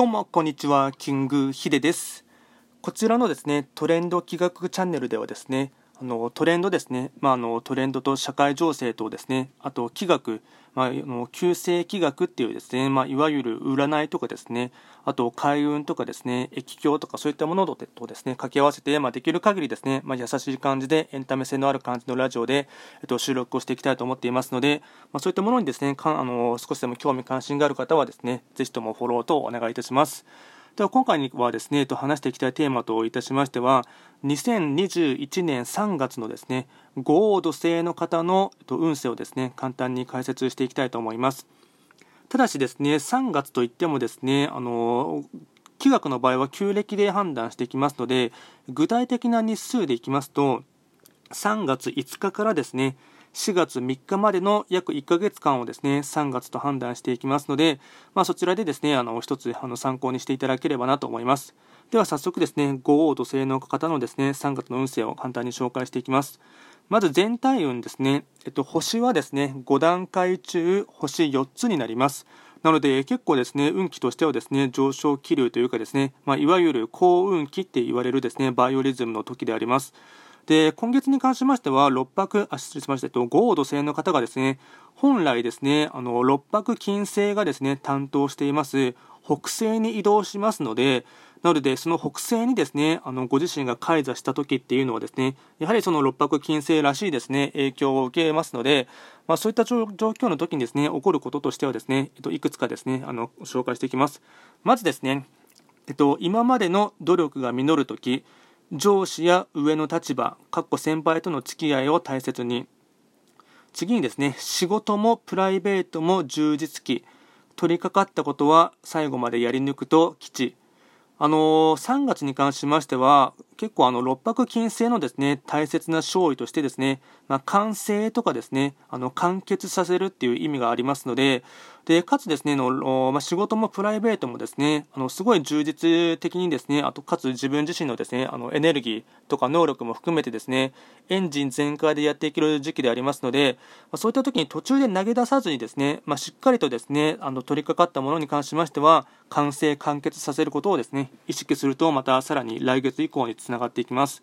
どうも、こんにちは。キングヒデです。こちらのですね、トレンド企画チャンネルではですね、あのトレンドですね、まあ、あのトレンドと社会情勢とですね、あと気学、まあ、あの旧世気学っていうですね、まあ、いわゆる占いとかですね、あと開運とかですね、液鏡とかそういったものとですね、掛け合わせて、まあ、できる限りですね、まあ、優しい感じでエンタメ性のある感じのラジオで、えっと、収録をしていきたいと思っていますので、まあ、そういったものにですね、かあの少しでも興味関心がある方はですね、ぜひともフォローとお願いいたします。では今回はですね、と話していきたいテーマといたしましては、2021年3月のですね、豪王土星の方の運勢をですね、簡単に解説していきたいと思います。ただしですね、3月といってもですね、あの、気学の場合は旧暦で判断していきますので、具体的な日数でいきますと、3月5日からですね、4月3日までの約1ヶ月間をですね、3月と判断していきますので、まあ、そちらでですね、あの、一つあの参考にしていただければなと思います。では早速ですね、五王土星の方のですね、3月の運勢を簡単に紹介していきます。まず全体運ですね、えっと、星はですね、5段階中、星4つになります。なので結構ですね運気としてはですね上昇気流というかですね、まあ、いわゆる幸運期って言われるですねバイオリズムの時であります。で今月に関しましては、6泊、あ失礼しました、えっと、豪土星の方がですね、本来ですね、あの6泊金星がですね、担当しています北西に移動しますので、なので、その北西にですね、あのご自身が開座した時っていうのはですね、やはりその六白金星らしいですね、影響を受けますので、まあ、そういった状況の時にですね、起こることとしてはですね、えっと、いくつかですね、あの紹介していきます。まずですね、えっと、今までの努力が実るとき、上司や上の立場、かっこ先輩との付き合いを大切に。次にですね、仕事もプライベートも充実期。取り掛かったことは最後までやり抜くと吉。あのー、3月に関しましては、結構あの、六白金星のですね、大切な勝利としてですね、まあ、完成とかですね、あの、完結させるっていう意味がありますので、で、かつですね、の、まあ、仕事もプライベートもですね、あの、すごい充実的にですね、あと、かつ自分自身のですね、あの、エネルギーとか能力も含めてですね、エンジン全開でやっていける時期でありますので、まあ、そういった時に途中で投げ出さずにですね、まあ、しっかりとですね、あの、取り掛かったものに関しましては、完成、完結させることをですね、意識すると、またさらに来月以降につながっていきます。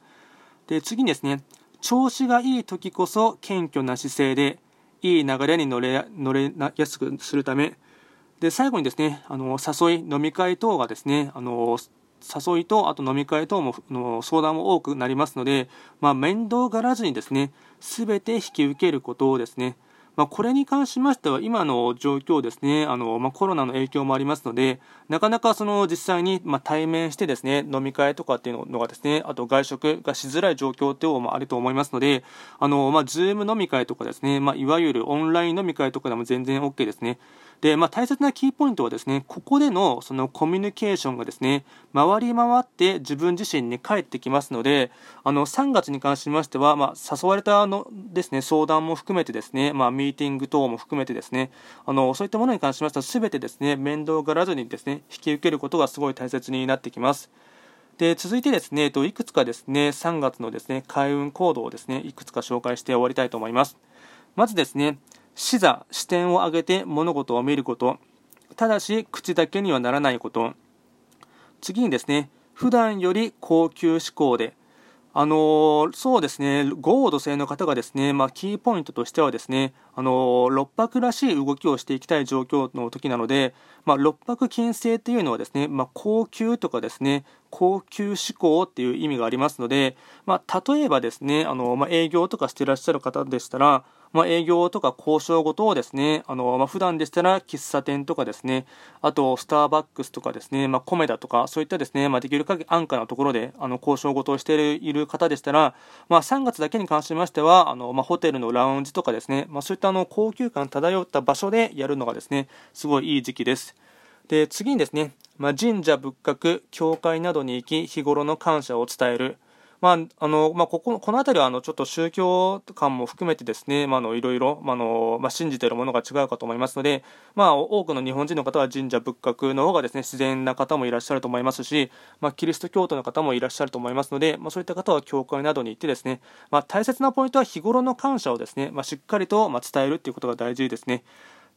で、次にですね、調子がいい時こそ謙虚な姿勢で、いい流れに乗れ乗れやすくするため、で、最後にですね、あの、誘い、飲み会等がですね、あの、誘いと、あと飲み会等もの相談も多くなりますので、まあ、面倒がらずにですね、すべて引き受けることをですね、まあ、これに関しましては、今の状況ですね、あのまあ、コロナの影響もありますので、なかなかその実際にま対面してですね、飲み会とかっていうのがですね、あと外食がしづらい状況っていうのもあると思いますので、あのまあ、ズーム飲み会とかですね、まあ、いわゆるオンライン飲み会とかでも全然 OK ですね。で、まあ、大切なキーポイントはですね、ここでのそのコミュニケーションがですね、回り回って自分自身に返ってきますので、あの、3月に関しましては、まあ、誘われたのですね、相談も含めてですね、まあ、ミーティング等も含めてですね、あの、そういったものに関しましては、すべてですね、面倒がらずにですね、引き受けることがすごい大切になってきます。で続いてですね、いくつかですね、3月のですね、開運行動をですね、いくつか紹介して終わりたいと思います。まずですね、視座、視点を上げて物事を見ること。ただし、口だけにはならないこと。次にですね、普段より高級志向で、あのー、そうですね、豪土星の方がですね、まあ、キーポイントとしてはですね、あのー、六白らしい動きをしていきたい状況の時なので、まあ、六白金星っていうのはですね、まあ、高級とかですね、高級志向っていう意味がありますので、まあ、例えばですね、あのまあ、営業とかしていらっしゃる方でしたら、まあ、営業とか交渉事をですね、あの、まあ、普段でしたら喫茶店とかですね、あとスターバックスとかですね、まあ、コメダとか、そういったですね、まあ、できる限り安価なところで、あの、交渉事をしている方でしたら、まあ、3月だけに関しましては、あの、まあ、ホテルのラウンジとかですね、まあ、そういったあの、高級感漂った場所でやるのがですね、すごいいい時期です。で、次にですね、まあ、神社仏閣、教会などに行き、日頃の感謝を伝える。まああのまあ、こここの辺りはあのちょっと宗教観も含めてですね、まあ、のいろいろ、まあのまあ、信じているものが違うかと思いますので、まあ、多くの日本人の方は神社仏閣の方がですね自然な方もいらっしゃると思いますし、まあ、キリスト教徒の方もいらっしゃると思いますので、まあ、そういった方は教会などに行ってですね、まあ、大切なポイントは日頃の感謝をですね、まあ、しっかりとまあ伝えるということが大事ですね。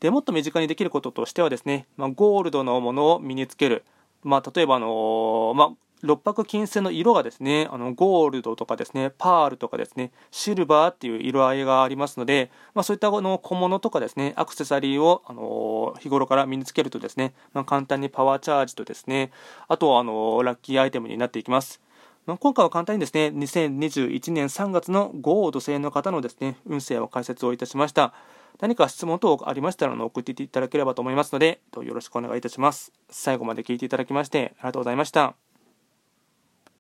でもっと身近にできることとしてはですね、まあ、ゴールドのものを身につけるまあ、例えば、あのまあ、六白金星の色がですね、あのゴールドとかですね、パールとかですね、シルバーっていう色合いがありますので、まあ、そういったの小物とかですね、アクセサリーを、あの日頃から身につけるとですね、まあ、簡単にパワーチャージとですね、あとはあのラッキーアイテムになっていきます。まあ、今回は簡単にですね、2021年3月の豪土星の方のですね、運勢を解説をいたしました。何か質問等ありましたら送っていただければと思いますので、よろしくお願いいたします。最後まで聞いていただきましてありがとうございました。